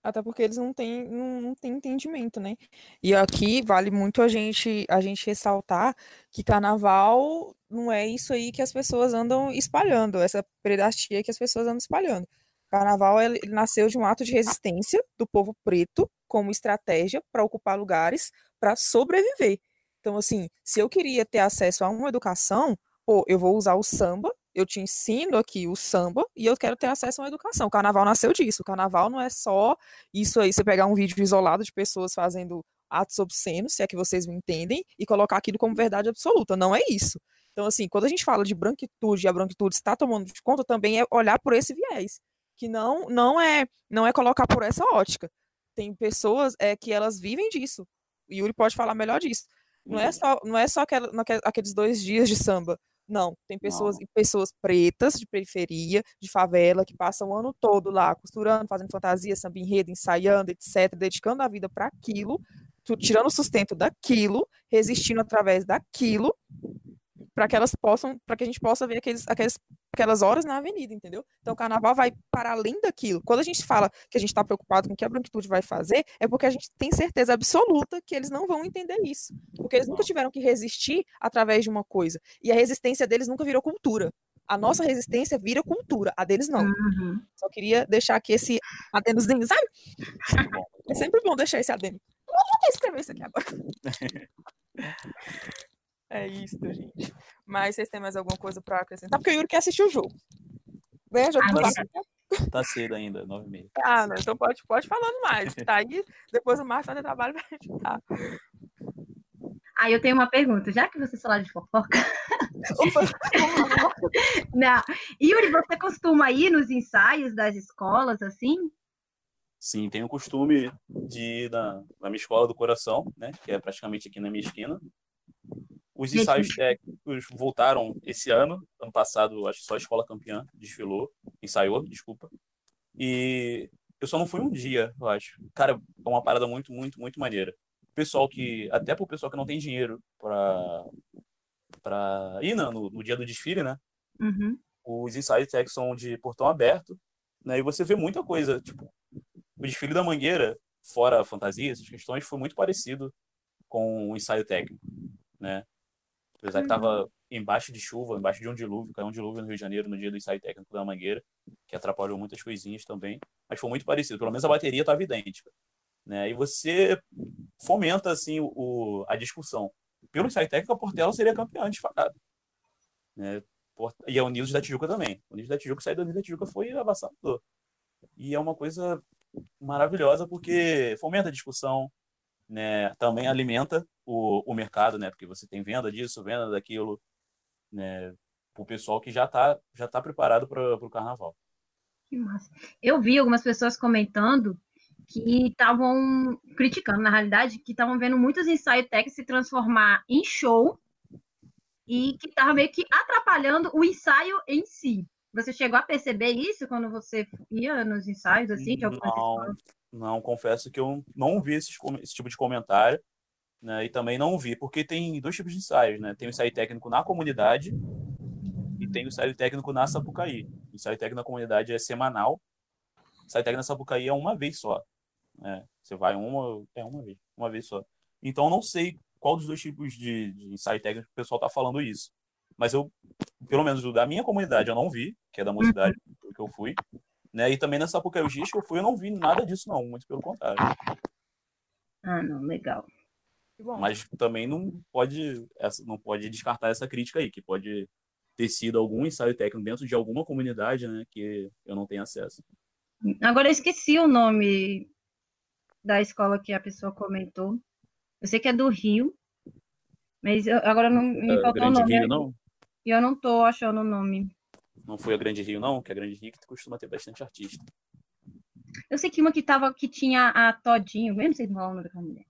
até porque eles não têm, não, não têm entendimento, né? E aqui vale muito a gente, a gente ressaltar que carnaval não é isso aí que as pessoas andam espalhando, essa predastia que as pessoas andam espalhando. Carnaval ele nasceu de um ato de resistência do povo preto como estratégia para ocupar lugares para sobreviver. Então, assim, se eu queria ter acesso a uma educação, pô, eu vou usar o samba eu te ensino aqui o samba e eu quero ter acesso a uma educação. O carnaval nasceu disso. O carnaval não é só isso aí, você pegar um vídeo isolado de pessoas fazendo atos obscenos, se é que vocês me entendem, e colocar aquilo como verdade absoluta. Não é isso. Então, assim, quando a gente fala de branquitude e a branquitude está tomando de conta, também é olhar por esse viés, que não, não é não é colocar por essa ótica. Tem pessoas é, que elas vivem disso. O Yuri pode falar melhor disso. Não é só, não é só aqueles dois dias de samba. Não, tem pessoas Não. pessoas pretas de periferia, de favela, que passam o ano todo lá costurando, fazendo fantasia, samba enredo, ensaiando, etc., dedicando a vida para aquilo, tirando o sustento daquilo, resistindo através daquilo, para que elas possam, para que a gente possa ver aqueles, aqueles, aquelas horas na avenida, entendeu? Então o carnaval vai para além daquilo. Quando a gente fala que a gente está preocupado com o que a branquitude vai fazer, é porque a gente tem certeza absoluta que eles não vão entender isso. Porque eles nunca tiveram que resistir através de uma coisa. E a resistência deles nunca virou cultura. A nossa resistência vira cultura, a deles não. Uhum. Só queria deixar aqui esse adendozinho, sabe? (laughs) É sempre bom deixar esse adendo. Vou até escrever isso aqui agora. (laughs) É isso, (laughs) gente. Mas vocês têm mais alguma coisa para acrescentar? Porque o Yuri quer assistir o jogo. Né? Já Tá, tá... cedo, tá cedo ainda, nove e meia. Ah, não, então pode, pode falando mais. Tá aí, depois o Marcos vai ter trabalho pra editar. Aí eu tenho uma pergunta, já que vocês falaram de fofoca. (laughs) (laughs) não. Yuri, você costuma ir nos ensaios das escolas, assim? Sim, tenho o costume de ir na, na minha escola do coração, né? Que é praticamente aqui na minha esquina. Os ensaios técnicos voltaram esse ano. Ano passado, acho que só a escola campeã desfilou, ensaiou, desculpa. E eu só não fui um dia, eu acho. Cara, é uma parada muito, muito, muito maneira. Pessoal que, até pro pessoal que não tem dinheiro pra, pra ir no, no dia do desfile, né? Uhum. Os ensaios técnicos são de portão aberto, né? E você vê muita coisa, tipo, o desfile da Mangueira, fora a fantasia, essas questões, foi muito parecido com o ensaio técnico, né? Apesar que estava embaixo de chuva, embaixo de um dilúvio, caiu um dilúvio no Rio de Janeiro no dia do ensaio técnico da Mangueira, que atrapalhou muitas coisinhas também, mas foi muito parecido, pelo menos a bateria estava idêntica, né? E você fomenta, assim, o, a discussão. Pelo ensaio técnico, a Portela seria campeã de facada, né? E a Unidos da Tijuca também. O Unidos da Tijuca, sair da Unidos da Tijuca foi avassalador. E é uma coisa maravilhosa porque fomenta a discussão, né? Também alimenta o, o mercado, né? Porque você tem venda disso, venda daquilo, né? Para o pessoal que já está já tá preparado para o carnaval. Que massa. Eu vi algumas pessoas comentando que estavam criticando, na realidade, que estavam vendo muitos ensaios técnicos se transformar em show e que estava meio que atrapalhando o ensaio em si. Você chegou a perceber isso quando você ia nos ensaios, assim? não, não, confesso que eu não vi esse, esse tipo de comentário, né? E também não vi, porque tem dois tipos de ensaios, né? Tem o ensaio técnico na comunidade e tem o ensaio técnico na Sapucaí. O ensaio técnico na comunidade é semanal, o ensaio técnico na Sapucaí é uma vez só. Né? Você vai uma, é uma vez, uma vez só. Então não sei qual dos dois tipos de, de ensaio técnico o pessoal está falando isso. Mas eu, pelo menos da minha comunidade, eu não vi, que é da mocidade que eu fui. Né? E também nessa Sapucaí Giz que eu fui, eu não vi nada disso, não. Muito pelo contrário. Ah, não, legal. Mas também não pode, não pode descartar essa crítica aí, que pode ter sido algum ensaio técnico dentro de alguma comunidade, né, que eu não tenho acesso. Agora eu esqueci o nome da escola que a pessoa comentou. Eu sei que é do Rio, mas eu, agora não me É, faltou o Grande nome. Rio, não? E eu não tô achando o nome. Não foi a Grande Rio, não? Que a Grande Rio que costuma ter bastante artista. Eu sei que uma que tava, que tinha a Todinho, eu não sei falar o nome daquela mulher.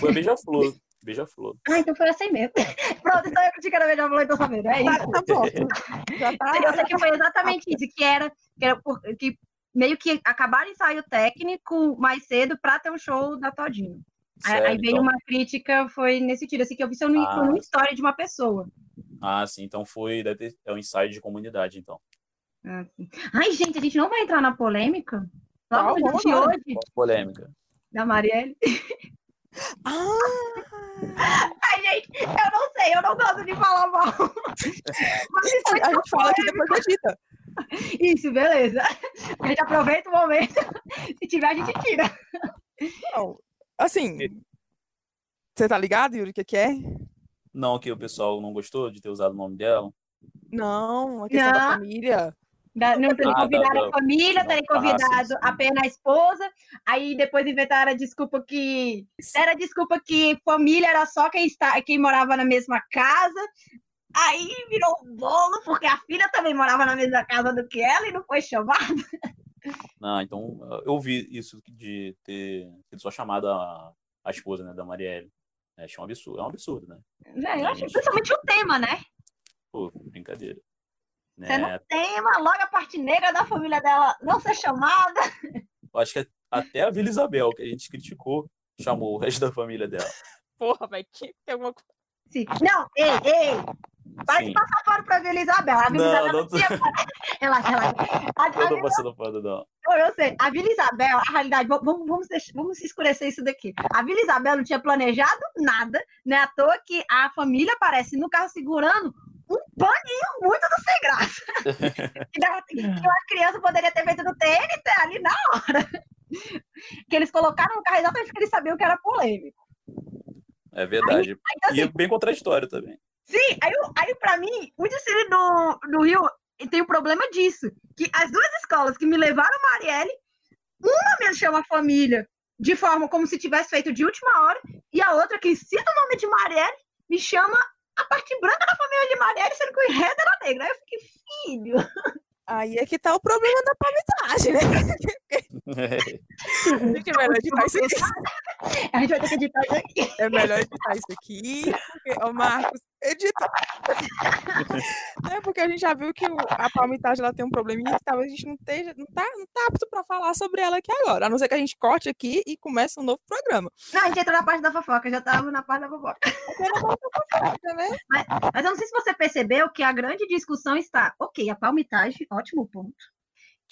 Foi a Beija-Flor. Beija-Flor. (laughs) Ah, então foi aí mesmo. (laughs) Pronto, então eu que era melhor falar, então sabendo. É isso. Tá, tá. Já tá. Eu sei que foi exatamente isso, que era, que era por- que meio que acabaram o ensaio técnico mais cedo para ter um show da Todinho. Aí, Sério, aí veio então? uma crítica, foi nesse sentido, assim, que eu vi isso Ah. foi numa história de uma pessoa. Ah, sim. Então foi. Deve ter, é um ensaio de comunidade, então. Ah, sim. Ai, gente, a gente não vai entrar na polêmica? Logo dia de hoje, Qual polêmica? da Marielle. (laughs) Ah! Ai, gente, eu não sei, eu não gosto de falar mal. Mas (laughs) A gente fala aqui depois edita. Isso, beleza. A gente aproveita o momento. Se tiver, a gente tira. Não, assim, você tá ligado, Yuri, o que que é? Não, que o pessoal não gostou de ter usado o nome dela. Não, a questão da Não. família. Da- Não terem Ah, convidado da- da- a família, terem Ah, sim, convidado sim. apenas a esposa. Aí depois inventaram a desculpa que. Era a desculpa que família era só quem, está, quem morava na mesma casa. Aí virou um bolo, porque a filha também morava na mesma casa do que ela e não foi chamada. Não, então eu vi isso de ter sido só chamada a, a esposa, né, da Marielle. É, achei um absurdo. É um absurdo, né? Velho, eu achei principalmente o tema, né? Pô, brincadeira. Você não Né? tema, logo a parte negra da família dela não ser chamada. (laughs) Eu acho que até a Vila Isabel, que a gente criticou, chamou o resto da família dela. Porra, vai que tem alguma coisa. Sim. Não, ei, ei. De Sim. passar pano pra Vila Isabel. A Vila Não, Isabel não não. Relaxa, relaxa. A, a Eu tô Vila- passando pano, não. eu, eu sei. A Vila Isabel, a realidade, vamos, vamos, deixar- vamos escurecer isso daqui. A Vila Isabel não tinha planejado nada, não é à toa que a família aparece no carro segurando um paninho muito do sem graça. que, (laughs) dava- que uma criança poderia ter feito no TNT ali na hora. Que eles colocaram no carro exatamente porque eles sabiam que era polêmico. É verdade. Aí, aí, e é bem contraditório também. Sim, aí, aí para mim, o desfile do, do Rio tem o problema disso. Que as duas escolas que me levaram a Marielle, uma me chama família de forma como se tivesse feito de última hora, e a outra que cita o nome de Marielle me chama a parte branca da família de Marielle, sendo que o enredo era negra. Aí eu fiquei, filho. Aí é que tá o problema da palmitagem, né? a (laughs) gente é melhor editar isso aqui. (laughs) A gente vai ter que editar isso aqui. É melhor editar isso aqui, porque, ô Marcos, edita. (laughs) é porque a gente já viu que a palmitagem ela tem um probleminha que talvez a gente não, esteja, não, tá, não tá apto para falar sobre ela aqui agora. A não ser que a gente corte aqui e comece um novo programa. Não, a gente entrou na parte da fofoca, já tava na parte da fofoca. (laughs) fofoca né? mas, mas eu não sei se você percebeu que a grande discussão está, ok, a palmitagem, ótimo ponto.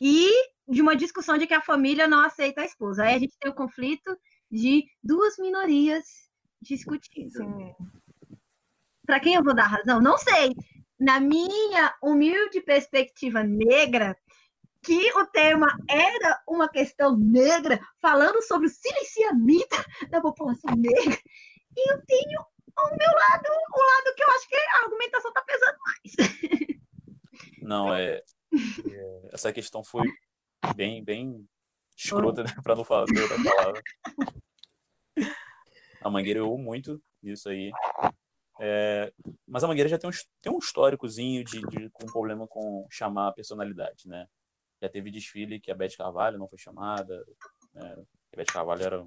E de uma discussão de que a família não aceita a esposa. Aí a gente tem o conflito de duas minorias discutindo. Sim para quem eu vou dar razão? Não sei. Na minha humilde perspectiva negra, que o tema era uma questão negra, falando sobre o silenciamento da população negra, e eu tenho ao meu lado o lado que eu acho que a argumentação está pesando mais. Não, é, é, Essa questão foi bem, bem escrota, né, para não falar outra palavra. A Mangueira errou muito nisso aí. É, mas a Mangueira já tem um, tem um históricozinho de, de, com um problema com chamar a personalidade, né? Já teve desfile que a Beth Carvalho não foi chamada. Né? A Beth Carvalho era,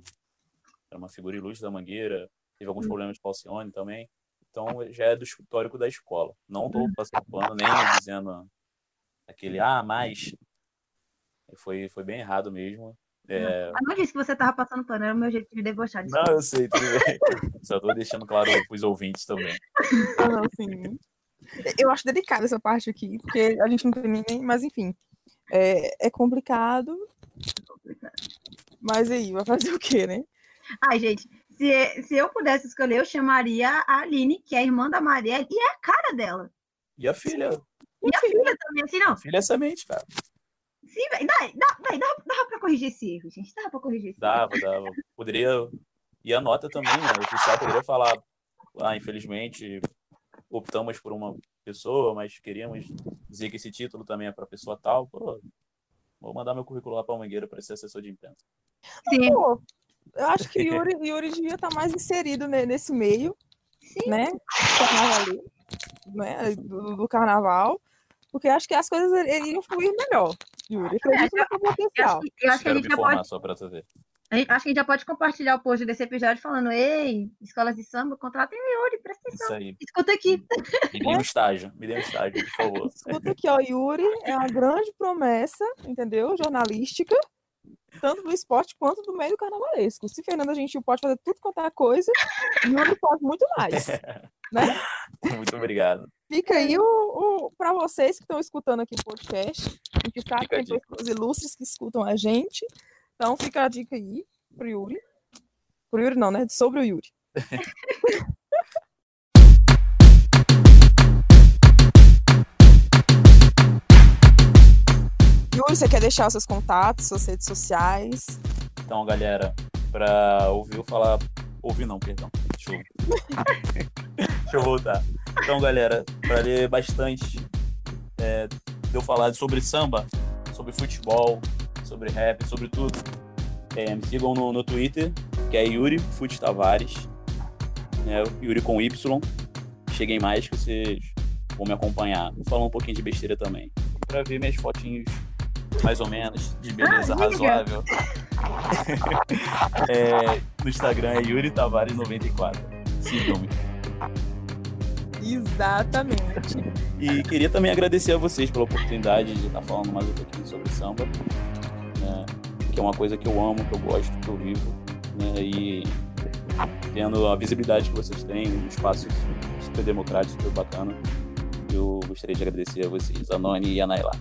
era uma figura ilustre da Mangueira. Teve alguns hum. problemas de Falcione também. Então já é do histórico da escola. Não estou hum. passando pano nem dizendo aquele, ah, mas foi, foi bem errado mesmo. É... não disse que você estava passando pano, era o meu jeito de debochar. Não, eu sei. (laughs) Só estou deixando claro para os ouvintes também. Não, sim. Eu acho delicada essa parte aqui, porque a gente não tem nem. Mas, enfim. É, é complicado. Mas aí, vai fazer o quê, né? Ai, gente, se, se eu pudesse escolher, eu chamaria a Aline, que é a irmã da Maria, e é a cara dela. E a filha. E a filha também, assim, não? A filha é semente, cara. Sim, velho. Dá, dá, dá, dava pra corrigir esse erro, gente. Dava pra corrigir esse Dava, erro. dava. Poderia. E a nota também, né? O oficial poderia falar, ah, infelizmente, optamos por uma pessoa, mas queríamos dizer que esse título também é para pessoa tal. Pô, vou mandar meu currículo lá para o Mangueira para ser assessor de imprensa. Sim. Pô, eu acho que Yuri, Yuri devia estar tá mais inserido nesse meio, Sim. né? Carnaval, né? Do, do carnaval, porque acho que as coisas iriam fluir melhor. Yuri. Acredito no seu potencial. Eu acho que a gente já pode. Só pra saber. Acho que a gente já pode compartilhar o post desse episódio falando: Ei, escolas de samba, contratem o Yuri, presta atenção. Isso aí. Escuta aqui. Me dê um estágio, me dê um estágio, por favor. Escuta aqui, ó, Yuri é uma grande promessa, entendeu? Jornalística, tanto do esporte quanto do meio carnavalesco. Se Fernanda Gentil pode fazer tudo quanto é coisa, Yuri pode muito mais. (laughs) né? Muito obrigado. Fica aí o, o para vocês que estão escutando aqui o podcast. A gente sabe que tem pessoas ilustres que escutam a gente. Então fica a dica aí pro Yuri. Pro Yuri não, né? Sobre o Yuri. (laughs) Yuri, você quer deixar os seus contatos, suas redes sociais? Então, galera, para ouvir eu falar. Ouvir não, perdão. Deixa eu... (laughs) Deixa eu voltar. Então, galera, para ler bastante, é, eu falar sobre samba, sobre futebol, sobre rap, sobre tudo, é, me sigam no, no Twitter, que é Yuri Fute Tavares, né, Yuri com Y. Cheguem mais que vocês vão me acompanhar. Vou falar um pouquinho de besteira também. Para ver minhas fotinhos mais ou menos, de beleza ah, razoável. (laughs) é, no Instagram é Yuri Tavares94. Sigam-me. Exatamente. E queria também agradecer a vocês pela oportunidade de estar falando mais um pouquinho sobre samba, né? que é uma coisa que eu amo, que eu gosto, que eu vivo, né? e tendo a visibilidade que vocês têm, um espaço super democrático, super bacana, eu gostaria de agradecer a vocês, a Noni e a Naila.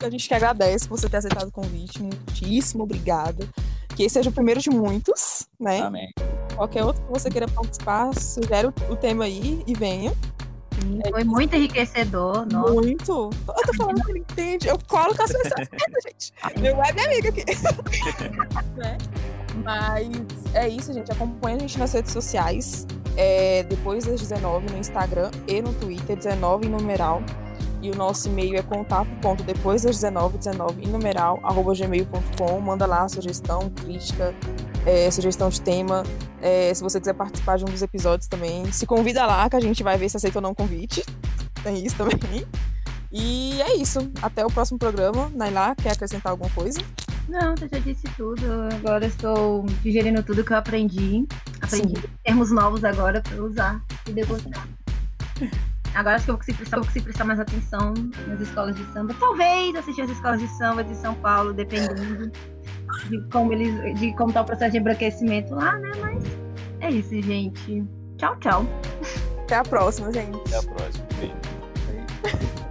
A gente que agradece por você ter aceitado o convite, muitíssimo obrigada. Que esse seja o primeiro de muitos, né? Amém. Qualquer outro que você queira participar, sugere o tema aí e venha. Sim, é foi muito enriquecedor. Nossa. Muito. Eu tô falando que ele entende. Eu colo com as pessoas (laughs) gente. Meu web amigo aqui. (laughs) né? Mas é isso, gente. Acompanha a gente nas redes sociais. É, depois das 19 no Instagram e no Twitter, 19 em numeral. E o nosso e-mail é contato.depois das 19, 19 em numeral, arroba gmail.com. Manda lá sugestão, crítica, é, sugestão de tema. É, se você quiser participar de um dos episódios também, se convida lá que a gente vai ver se aceita ou não o convite. Tem isso também. E é isso. Até o próximo programa. Nailá, quer acrescentar alguma coisa? Não, você já disse tudo. Agora estou digerindo tudo que eu aprendi. Aprendi Sim. termos novos agora para usar e degustar. Agora acho que eu vou conseguir, prestar, vou conseguir prestar mais atenção nas escolas de samba. Talvez assistir as escolas de samba de São Paulo, dependendo de como eles, de como tá o processo de embranquecimento lá, né? Mas é isso, gente. Tchau, tchau. Até a próxima, gente. Até a próxima. Beijo. (laughs)